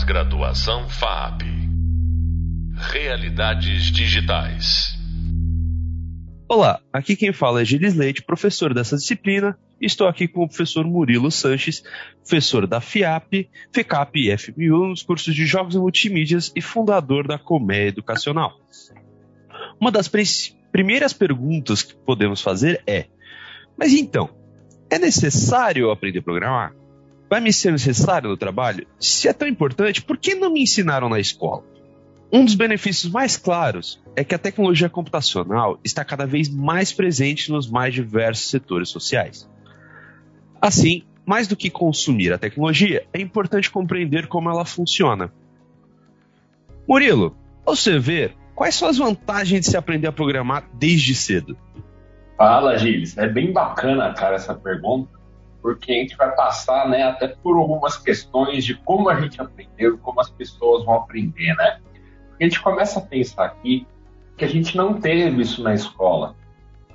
Pós-graduação FAP. Realidades digitais. Olá, aqui quem fala é Gilles Leite, professor dessa disciplina. Estou aqui com o professor Murilo Sanches, professor da FIAP, FECAP e FMU nos cursos de Jogos e Multimídias e fundador da Colmeia Educacional. Uma das primeiras perguntas que podemos fazer é: mas então, é necessário aprender a programar? Vai me ser necessário no trabalho? Se é tão importante, por que não me ensinaram na escola? Um dos benefícios mais claros é que a tecnologia computacional está cada vez mais presente nos mais diversos setores sociais. Assim, mais do que consumir a tecnologia, é importante compreender como ela funciona. Murilo, ao você ver, quais são as vantagens de se aprender a programar desde cedo? Fala, Gilles. É bem bacana, cara, essa pergunta, porque a gente vai passar, né, até por algumas questões de como a gente aprendeu, como as pessoas vão aprender, né? A gente começa a pensar aqui que a gente não teve isso na escola.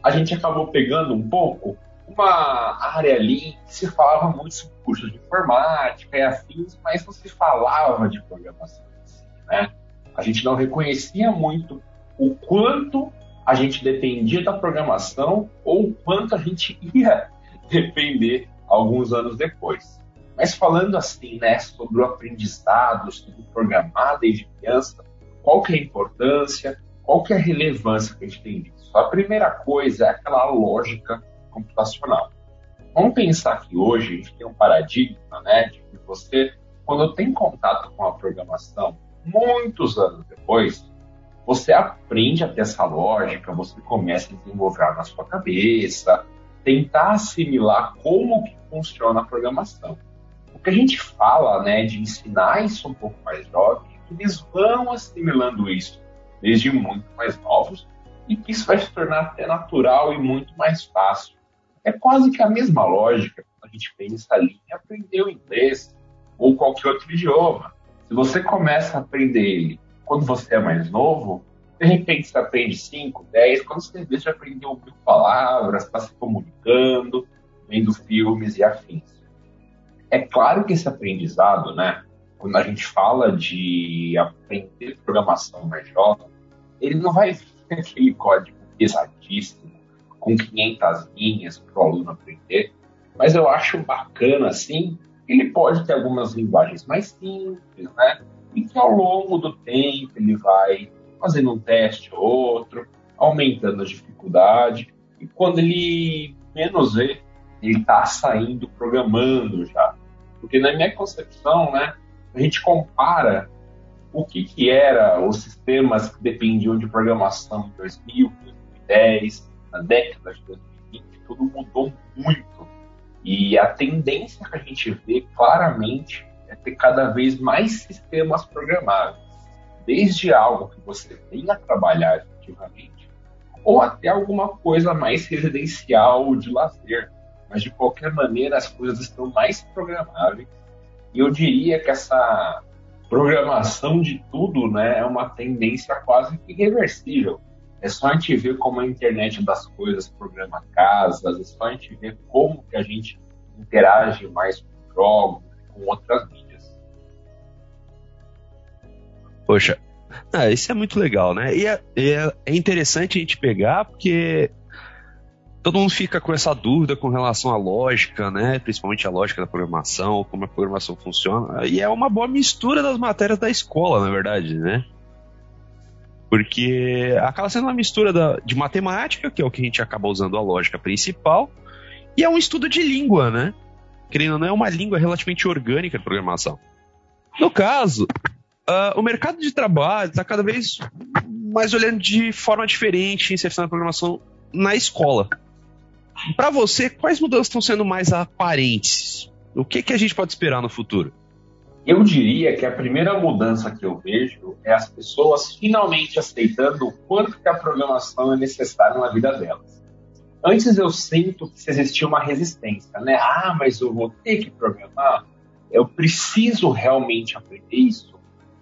A gente acabou pegando um pouco uma área ali que se falava muito sobre cursos de informática e afins, mas não se falava de programação, né? A gente não reconhecia muito o quanto a gente dependia da programação ou o quanto a gente ia depender alguns anos depois. Mas falando assim, né, sobre o aprendizado, sobre programar desde criança, qual que é a importância, qual que é a relevância que a gente tem disso? A primeira coisa é aquela lógica computacional. Vamos pensar que hoje a gente tem um paradigma, né, de que você, quando tem contato com a programação, muitos anos depois, você aprende a ter essa lógica, você começa a desenvolver na sua cabeça, tentar assimilar como que funciona a programação. O que a gente fala, né, de ensinar isso um pouco mais jovem, é que eles vão assimilando isso desde muito mais novos e que isso vai se tornar até natural e muito mais fácil. É quase que a mesma lógica quando a gente pensa ali em aprender o inglês ou qualquer outro idioma. Se você começa a aprender ele quando você é mais novo, de repente você aprende 5, 10, quando você vê, já aprendeu mil palavras, está se comunicando, vendo filmes e afins. É claro que esse aprendizado, né, quando a gente fala de aprender programação mais jovem, ele não vai ser aquele código pesadíssimo, com 500 linhas para o aluno aprender, mas eu acho bacana, assim, ele pode ter algumas linguagens mais simples, né, e que ao longo do tempo ele vai fazendo um teste ou outro, aumentando a dificuldade, e quando ele menos vê, ele está saindo programando já. Porque na minha concepção, né, a gente compara o que, que era os sistemas que dependiam de programação em 2000, 2010, na década de 2020, tudo mudou muito. E a tendência que a gente vê claramente é ter cada vez mais sistemas programáveis, desde algo que você venha a trabalhar efetivamente, ou até alguma coisa mais residencial de lazer. Mas de qualquer maneira, as coisas estão mais programáveis. E eu diria que essa programação de tudo né, é uma tendência quase que irreversível. É só a gente ver como a internet das coisas programa casas, é só a gente ver como que a gente interage mais com jogos, com outras mídias. Poxa, ah, isso é muito legal, né? E é, é, é interessante a gente pegar porque todo mundo fica com essa dúvida com relação à lógica, né? Principalmente a lógica da programação, como a programação funciona. E é uma boa mistura das matérias da escola, na verdade, né? Porque acaba sendo uma mistura da, de matemática, que é o que a gente acaba usando a lógica principal, e é um estudo de língua, né? querendo ou não, é uma língua relativamente orgânica de programação. No caso, uh, o mercado de trabalho está cada vez mais olhando de forma diferente inserção da programação na escola. Para você, quais mudanças estão sendo mais aparentes? O que, que a gente pode esperar no futuro? Eu diria que a primeira mudança que eu vejo é as pessoas finalmente aceitando o quanto que a programação é necessária na vida delas. Antes eu sinto que existia uma resistência, né? Ah, mas eu vou ter que programar, eu preciso realmente aprender isso.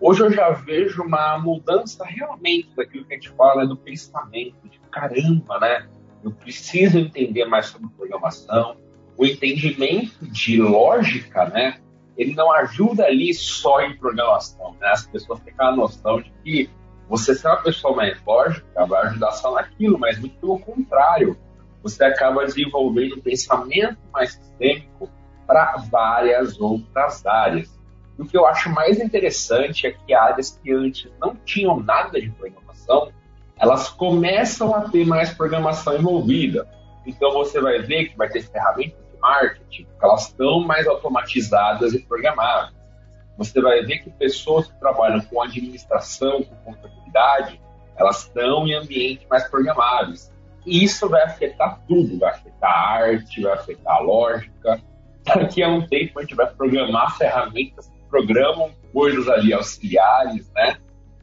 Hoje eu já vejo uma mudança realmente daquilo que a gente fala do pensamento, de caramba, né? Eu preciso entender mais sobre programação, o entendimento de lógica, né? ele não ajuda ali só em programação, né? As pessoas têm aquela noção de que você ser uma pessoa mais lógica vai ajudar só naquilo, mas muito pelo contrário, você acaba desenvolvendo um pensamento mais sistêmico para várias outras áreas. E o que eu acho mais interessante é que áreas que antes não tinham nada de programação, elas começam a ter mais programação envolvida. Então você vai ver que vai ter ferramentas de marketing, que elas estão mais automatizadas e programáveis. Você vai ver que pessoas que trabalham com administração, com contabilidade, elas estão em ambientes mais programáveis. E isso vai afetar tudo, vai afetar a arte, vai afetar a lógica. Daqui a um tempo a gente vai programar ferramentas programam coisas ali auxiliares, né?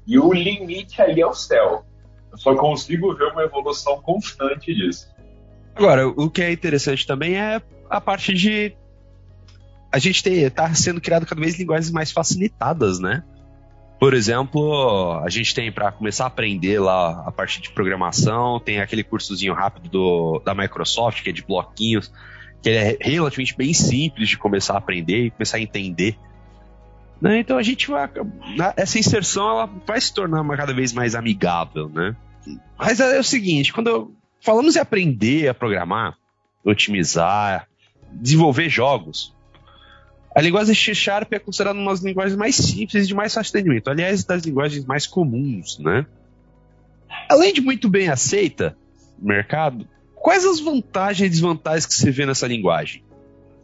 E o limite ali é o céu. Eu só consigo ver uma evolução constante disso. Agora, o que é interessante também é a parte de a gente está sendo criado cada vez linguagens mais facilitadas, né? Por exemplo, a gente tem para começar a aprender lá a parte de programação, tem aquele cursozinho rápido do, da Microsoft, que é de bloquinhos, que é relativamente bem simples de começar a aprender e começar a entender. Né? Então a gente vai. Essa inserção ela vai se tornar uma, cada vez mais amigável, né? Mas é o seguinte, quando falamos em aprender a programar, otimizar, desenvolver jogos, a linguagem C Sharp é considerada uma das linguagens mais simples e de mais fácil entendimento. Aliás, das linguagens mais comuns, né? Além de muito bem aceita no mercado, quais as vantagens e desvantagens que você vê nessa linguagem?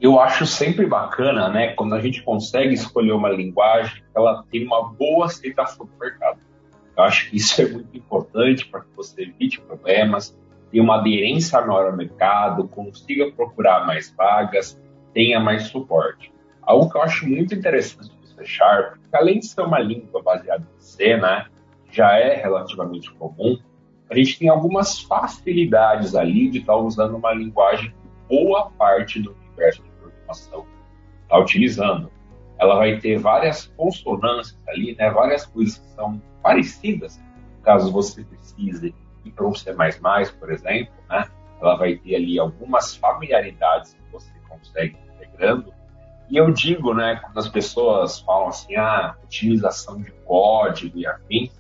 Eu acho sempre bacana, né, quando a gente consegue escolher uma linguagem ela tem uma boa aceitação no mercado. Eu acho que isso é muito importante para que você evite problemas, tenha uma aderência maior ao mercado, consiga procurar mais vagas, tenha mais suporte. Algo que eu acho muito interessante do C Sharp, que além de ser uma língua baseada em C, né, já é relativamente comum, a gente tem algumas facilidades ali de estar usando uma linguagem que boa parte do de programação está utilizando. Ela vai ter várias consonâncias ali, né, várias coisas que são parecidas, caso você precise ir para um C++, por exemplo, né, ela vai ter ali algumas familiaridades que você consegue integrando e eu digo, né, quando as pessoas falam assim, ah, utilização de código e afim,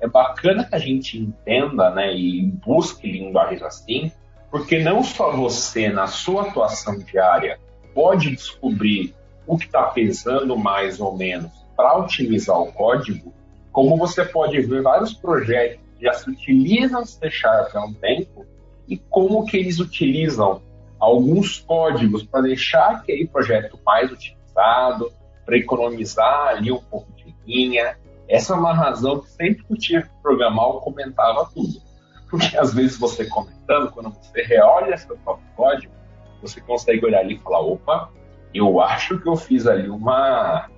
é bacana que a gente entenda, né, e busque linguagens assim, porque não só você, na sua atuação diária, pode descobrir o que está pesando mais ou menos para otimizar o código, como você pode ver vários projetos que já se utilizam C Sharp há um tempo e como que eles utilizam alguns códigos para deixar aquele projeto mais utilizado, para economizar ali um pouco de linha. Essa é uma razão que sempre que eu tinha que programar, eu comentava tudo. Porque às vezes você comentando, quando você reolha seu próprio código, você consegue olhar ali e falar, opa, eu acho que eu fiz ali uma...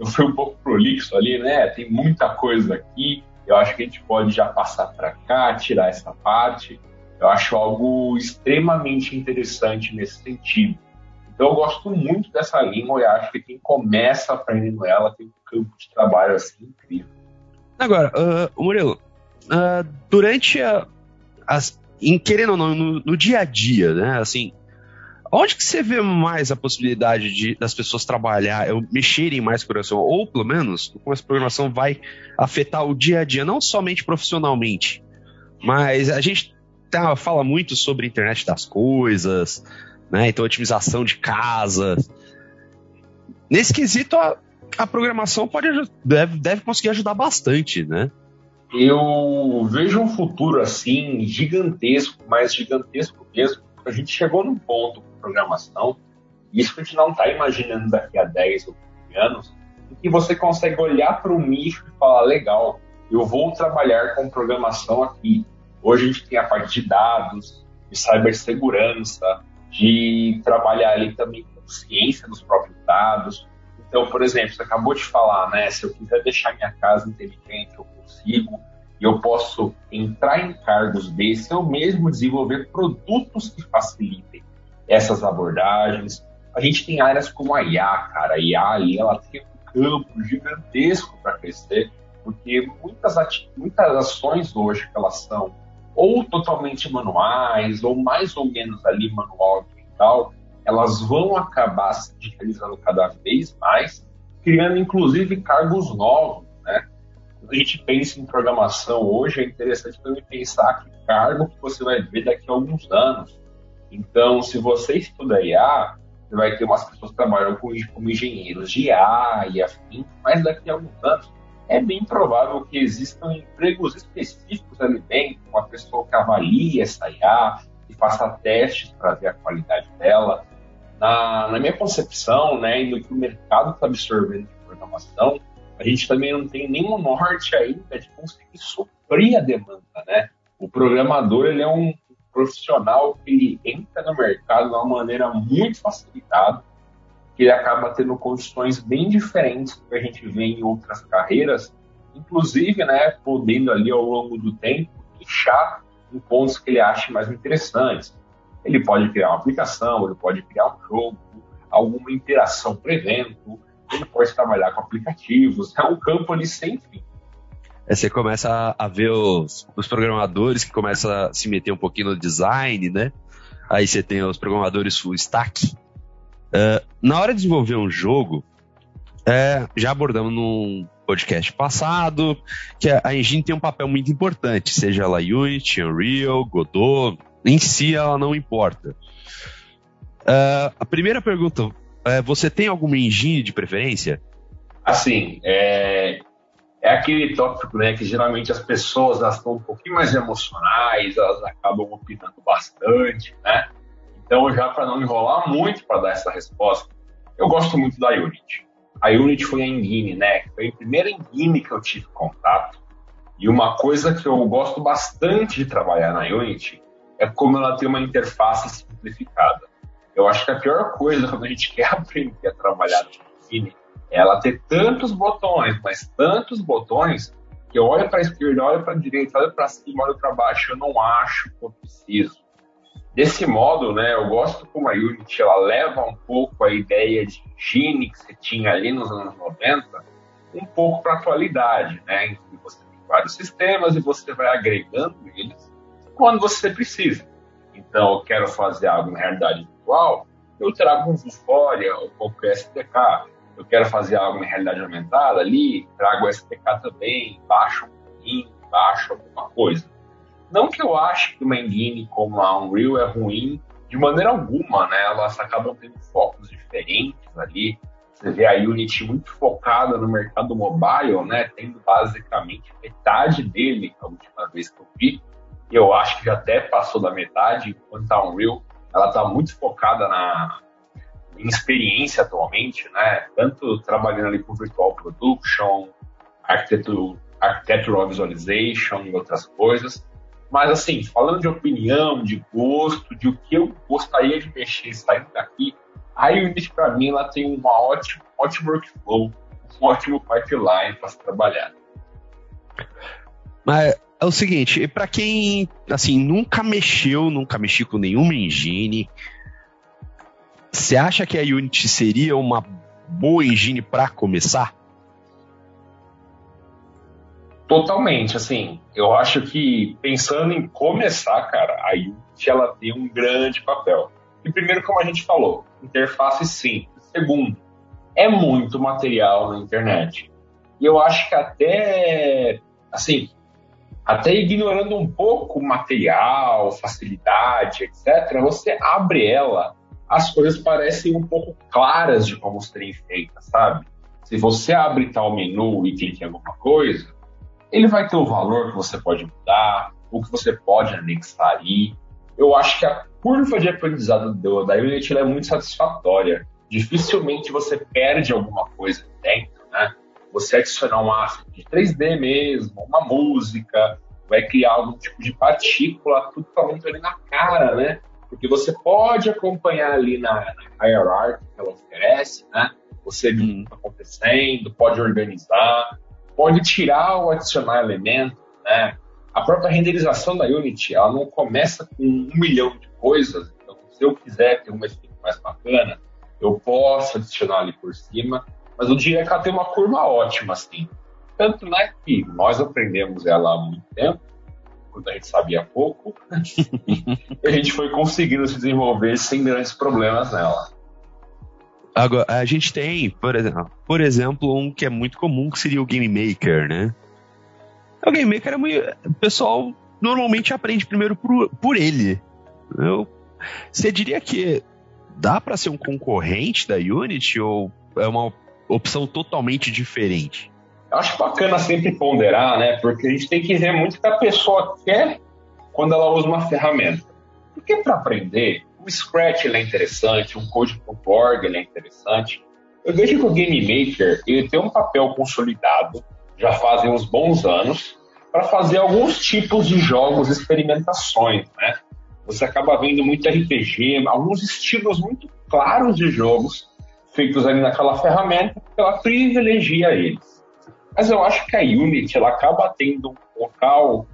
Eu fui um pouco prolixo ali, né? Tem muita coisa aqui, eu acho que a gente pode já passar para cá, tirar essa parte. Eu acho algo extremamente interessante nesse sentido. Então eu gosto muito dessa língua e acho que quem começa aprendendo ela tem um campo de trabalho assim incrível. Agora, uh, Murilo, uh, durante a, as, em, querendo ou não, no, no, dia a dia, né, assim, onde que você vê mais a possibilidade de das pessoas trabalhar, mexerem mais com programação, ou pelo menos como essa programação vai afetar o dia a dia, não somente profissionalmente, mas a gente tá, fala muito sobre internet das coisas, né? Então, otimização de casas. Nesse quesito, a, a programação pode, deve, deve conseguir ajudar bastante, né? Eu vejo um futuro assim gigantesco, mas gigantesco mesmo. A gente chegou num ponto com programação, e isso a gente não está imaginando daqui a 10 ou 15 anos, em que você consegue olhar para o nicho e falar: legal, eu vou trabalhar com programação aqui. Hoje a gente tem a parte de dados, de cibersegurança, de trabalhar ali também com ciência dos próprios dados. Então, por exemplo, você acabou de falar, né? Se eu quiser deixar minha casa inteligente, eu consigo. E eu posso entrar em cargos desse, eu mesmo desenvolver produtos que facilitem essas abordagens. A gente tem áreas como a IA, cara. A IA ali, ela tem um campo gigantesco para crescer, porque muitas, muitas ações hoje que elas são ou totalmente manuais, ou mais ou menos ali manual e tal, elas vão acabar se digitalizando cada vez mais, criando inclusive cargos novos, né? Quando a gente pensa em programação hoje, é interessante também pensar que cargo que você vai ver daqui a alguns anos. Então, se você estuda IA, você vai ter umas pessoas que trabalham como, como engenheiros de IA e afim, mas daqui a alguns anos é bem provável que existam empregos específicos ali dentro, uma pessoa que avalie essa IA, que faça testes para ver a qualidade dela. Na, na minha concepção, né, e no que o mercado está absorvendo de programação, a gente também não tem nenhum norte ainda de conseguir suprir a demanda, né? O programador, ele é um profissional que ele entra no mercado de uma maneira muito facilitada, que ele acaba tendo condições bem diferentes do que a gente vê em outras carreiras, inclusive, né, podendo ali ao longo do tempo deixar em pontos que ele acha mais interessantes. Ele pode criar uma aplicação, ele pode criar um jogo, alguma interação por evento, ele pode trabalhar com aplicativos, é um campo ali sem fim. É, você começa a ver os, os programadores que começam a se meter um pouquinho no design, né? Aí você tem os programadores full stack. Uh, na hora de desenvolver um jogo, é, já abordamos num podcast passado que a, a engine tem um papel muito importante, seja ela Unity, Unreal, Godot, em si ela não importa. Uh, a primeira pergunta, é, você tem alguma engine de preferência? Assim, é, é aquele tópico né, que geralmente as pessoas elas estão um pouquinho mais emocionais, elas acabam opinando bastante, né? Então, já para não enrolar muito para dar essa resposta, eu gosto muito da Unity. A Unity foi a engine, né? Foi a primeira engine que eu tive contato. E uma coisa que eu gosto bastante de trabalhar na Unity é como ela tem uma interface simplificada. Eu acho que a pior coisa quando a gente quer aprender a trabalhar na engine ela ter tantos botões, mas tantos botões, que eu olho para a esquerda, olho para a direita, olho para cima, olho para baixo, eu não acho que eu preciso. Desse modo, né, eu gosto como a Unity ela leva um pouco a ideia de higiene que você tinha ali nos anos 90, um pouco para a atualidade, né, você tem vários sistemas e você vai agregando eles quando você precisa. Então, eu quero fazer algo na realidade virtual, eu trago um Vuforia ou qualquer SDK eu quero fazer algo em realidade aumentada ali, trago o SDK também, baixo um pouquinho, baixo alguma coisa. Não que eu ache que uma engine como a Unreal é ruim, de maneira alguma, né? Elas acabam tendo focos diferentes ali. Você vê a Unity muito focada no mercado mobile, né? Tendo basicamente metade dele, a última vez que eu vi. E eu acho que já até passou da metade, enquanto a Unreal ela está muito focada na, em experiência atualmente, né? Tanto trabalhando ali com Virtual Production, Architectural Visualization e outras coisas. Mas, assim, falando de opinião, de gosto, de o que eu gostaria de mexer saindo daqui, a Unity, para mim, ela tem um ótimo, ótimo workflow, um ótimo pipeline para se trabalhar. Mas é o seguinte, para quem, assim, nunca mexeu, nunca mexeu com nenhuma engine, você acha que a Unity seria uma boa engine para começar? Totalmente, assim, eu acho que pensando em começar, cara, a Unity ela tem um grande papel. E primeiro, como a gente falou, interface simples. Segundo, é muito material na internet. E eu acho que até, assim, até ignorando um pouco material, facilidade, etc., você abre ela as coisas parecem um pouco claras de como serem feitas, sabe? Se você abre tal menu e clica em alguma coisa, ele vai ter o valor que você pode mudar, o que você pode anexar aí. Eu acho que a curva de aprendizado do, da Unity é muito satisfatória. Dificilmente você perde alguma coisa dentro, né? Você adicionar um asset de 3D mesmo, uma música, vai criar algum tipo de partícula, tudo tá muito ali na cara, né? porque você pode acompanhar ali na, na hierarchy que ela oferece, né? Você vê o que está acontecendo, pode organizar, pode tirar ou adicionar elementos, né? A própria renderização da Unity, ela não começa com um milhão de coisas, então se eu quiser ter um efeito mais bacana, eu posso adicionar ali por cima, mas eu diria que ela tem uma curva ótima, assim. Tanto né, que nós aprendemos ela há muito tempo, quando a gente sabia pouco, e a gente foi conseguindo se desenvolver sem grandes problemas nela. Agora, a gente tem, por exemplo, por exemplo, um que é muito comum, que seria o Game Maker, né? O Game Maker é muito, o pessoal normalmente aprende primeiro por, por ele. Eu, você diria que dá para ser um concorrente da Unity ou é uma opção totalmente diferente? Acho bacana sempre ponderar, né? Porque a gente tem que ver muito o que a pessoa quer quando ela usa uma ferramenta. Porque para aprender, o Scratch é interessante, um Code.org é interessante. Eu vejo que o Game Maker ele tem um papel consolidado, já fazem uns bons anos, para fazer alguns tipos de jogos, experimentações, né? Você acaba vendo muito RPG, alguns estilos muito claros de jogos feitos ali naquela ferramenta, ela privilegia eles. Mas eu acho que a Unity ela acaba tendo um local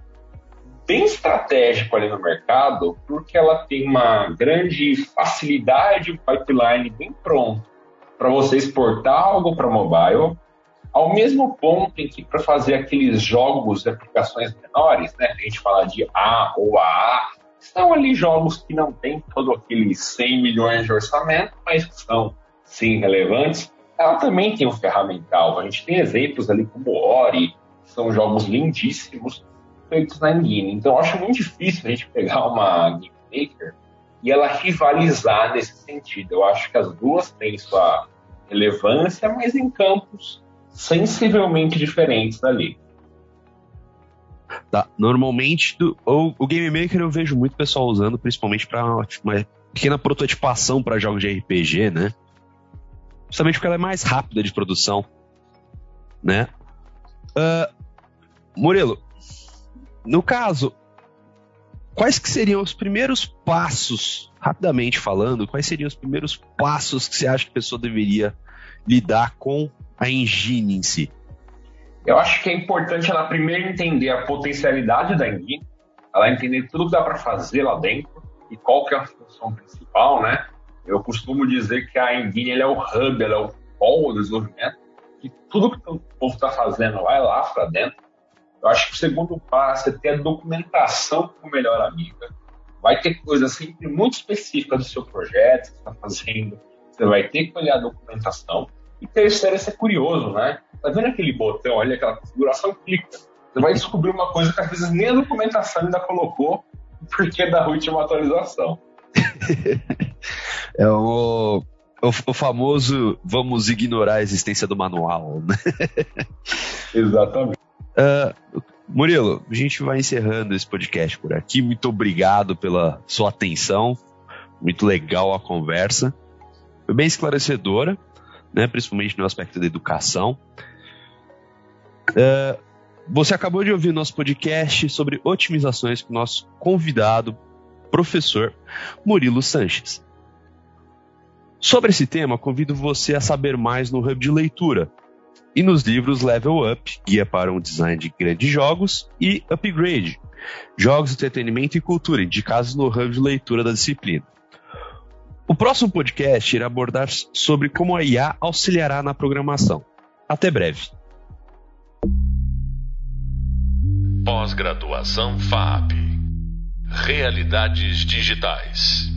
bem estratégico ali no mercado, porque ela tem uma grande facilidade, um pipeline bem pronto para você exportar algo para mobile, ao mesmo ponto em que para fazer aqueles jogos de aplicações menores, né, a gente fala de A ou AA, são ali jogos que não tem todo aqueles 100 milhões de orçamento, mas são sim relevantes. Ela também tem um ferramental. A gente tem exemplos ali como Ori, que são jogos lindíssimos feitos na Engine. Então, acho muito difícil a gente pegar uma Game Maker e ela rivalizar nesse sentido. Eu acho que as duas têm sua relevância, mas em campos sensivelmente diferentes dali. Tá, normalmente do, o, o Game Maker eu vejo muito pessoal usando, principalmente para uma pequena prototipação para jogos de RPG, né? Justamente porque ela é mais rápida de produção, né? Uh, Murilo, no caso, quais que seriam os primeiros passos, rapidamente falando, quais seriam os primeiros passos que você acha que a pessoa deveria lidar com a engine em si? Eu acho que é importante ela primeiro entender a potencialidade da engine, ela entender tudo que dá para fazer lá dentro e qual que é a função principal, né? Eu costumo dizer que a engine é o hub, ela é o polo do desenvolvimento, e tudo que o povo está fazendo vai lá para dentro eu acho que o segundo passo é ter a documentação o melhor amiga. Vai ter coisa sempre muito específica do seu projeto, que você está fazendo. Você vai ter que olhar a documentação. E terceiro é curioso, né? Tá vendo aquele botão ali, aquela configuração? Clica. Você vai descobrir uma coisa que às vezes nem a documentação ainda colocou, porque é da última atualização. é o, o, o, famoso vamos ignorar a existência do manual, né? Exatamente. Uh, Murilo, a gente vai encerrando esse podcast por aqui. Muito obrigado pela sua atenção. Muito legal a conversa. Foi bem esclarecedora, né, principalmente no aspecto da educação. Uh, você acabou de ouvir nosso podcast sobre otimizações com o nosso convidado, professor Murilo Sanches. Sobre esse tema, convido você a saber mais no Hub de Leitura, e nos livros Level Up, Guia para um Design de Grandes Jogos, e Upgrade, Jogos, Entretenimento e Cultura, indicados no hub de leitura da disciplina. O próximo podcast irá abordar sobre como a IA auxiliará na programação. Até breve. Pós-graduação FAP Realidades Digitais